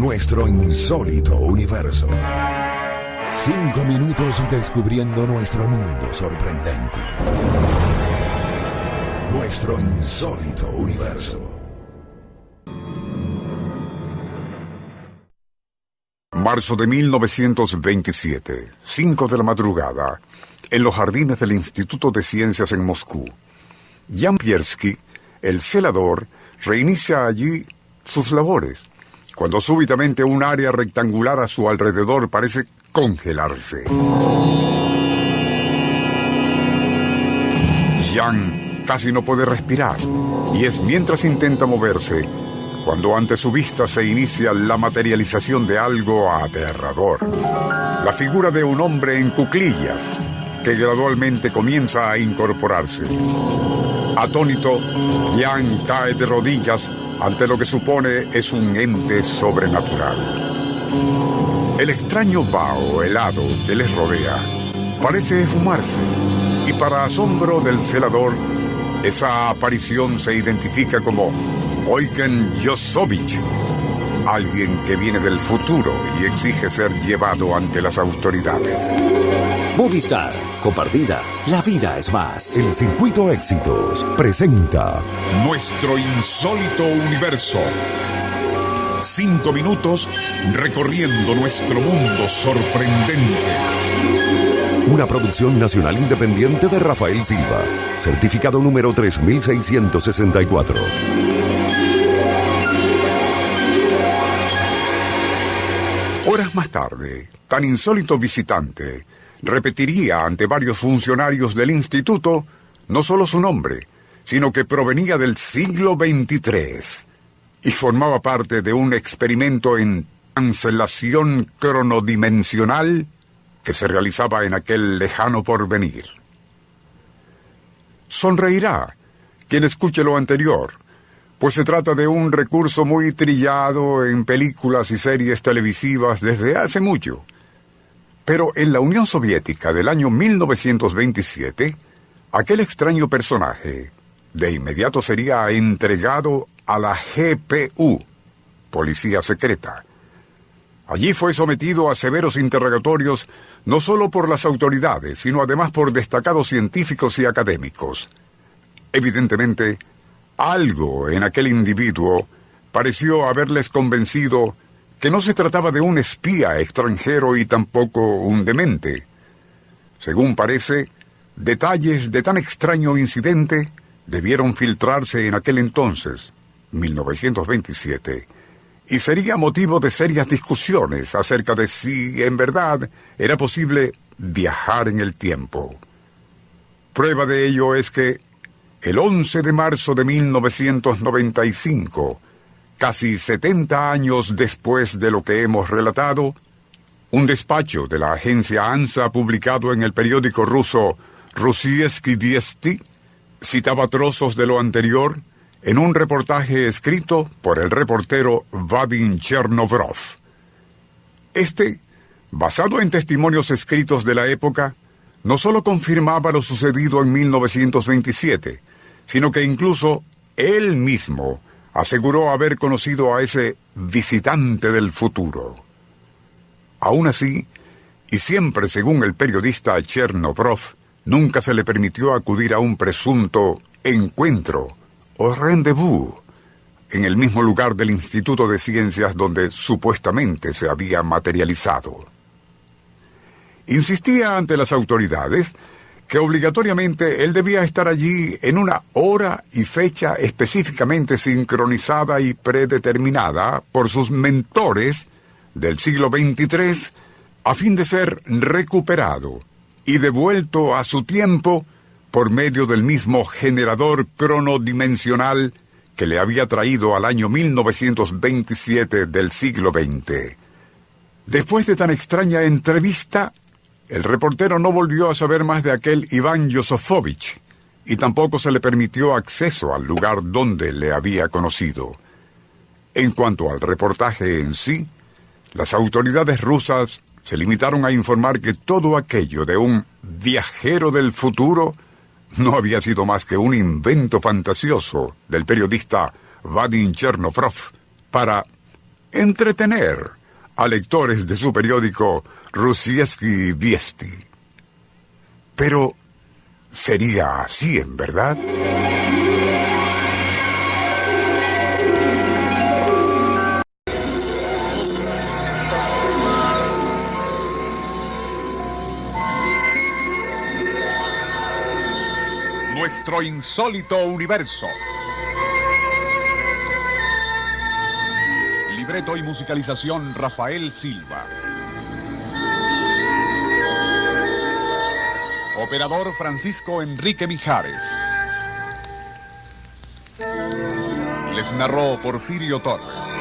Nuestro insólito universo. Cinco minutos descubriendo nuestro mundo sorprendente. Nuestro insólito universo. Marzo de 1927, 5 de la madrugada, en los jardines del Instituto de Ciencias en Moscú. Jan Piersky, el celador, reinicia allí sus labores, cuando súbitamente un área rectangular a su alrededor parece congelarse. Jan casi no puede respirar, y es mientras intenta moverse cuando ante su vista se inicia la materialización de algo aterrador. La figura de un hombre en cuclillas que gradualmente comienza a incorporarse. Atónito, Jan cae de rodillas ante lo que supone es un ente sobrenatural. El extraño vaho helado que les rodea parece esfumarse y para asombro del celador, esa aparición se identifica como Eugen Josovich, alguien que viene del futuro y exige ser llevado ante las autoridades. Movistar, compartida, la vida es más. El Circuito Éxitos presenta Nuestro insólito universo. Cinco minutos recorriendo nuestro mundo sorprendente. una producción nacional independiente de Rafael Silva, certificado número 3664. Horas más tarde, tan insólito visitante repetiría ante varios funcionarios del instituto no solo su nombre, sino que provenía del siglo XXIII y formaba parte de un experimento en cancelación cronodimensional que se realizaba en aquel lejano porvenir. Sonreirá quien escuche lo anterior, pues se trata de un recurso muy trillado en películas y series televisivas desde hace mucho. Pero en la Unión Soviética del año 1927, aquel extraño personaje de inmediato sería entregado a la GPU, Policía Secreta. Allí fue sometido a severos interrogatorios no solo por las autoridades, sino además por destacados científicos y académicos. Evidentemente, algo en aquel individuo pareció haberles convencido que no se trataba de un espía extranjero y tampoco un demente. Según parece, detalles de tan extraño incidente debieron filtrarse en aquel entonces, 1927, y sería motivo de serias discusiones acerca de si en verdad era posible viajar en el tiempo. Prueba de ello es que el 11 de marzo de 1995, casi 70 años después de lo que hemos relatado, un despacho de la agencia ANSA publicado en el periódico ruso Rusiesky Viesti citaba trozos de lo anterior en un reportaje escrito por el reportero Vadim Chernovrov. Este, basado en testimonios escritos de la época, no solo confirmaba lo sucedido en 1927, sino que incluso él mismo aseguró haber conocido a ese visitante del futuro. Aún así, y siempre según el periodista Chernobrov, nunca se le permitió acudir a un presunto encuentro o rendezvous en el mismo lugar del Instituto de Ciencias donde supuestamente se había materializado. Insistía ante las autoridades que obligatoriamente él debía estar allí en una hora y fecha específicamente sincronizada y predeterminada por sus mentores del siglo XXIII a fin de ser recuperado y devuelto a su tiempo por medio del mismo generador cronodimensional que le había traído al año 1927 del siglo XX. Después de tan extraña entrevista, el reportero no volvió a saber más de aquel Iván Yosofovich y tampoco se le permitió acceso al lugar donde le había conocido. En cuanto al reportaje en sí, las autoridades rusas se limitaron a informar que todo aquello de un viajero del futuro no había sido más que un invento fantasioso del periodista Vadim Chernoprov para entretener a lectores de su periódico Rusieski Viesti. Pero, ¿sería así en verdad? Nuestro insólito universo. Y musicalización Rafael Silva. Operador Francisco Enrique Mijares. Les narró Porfirio Torres.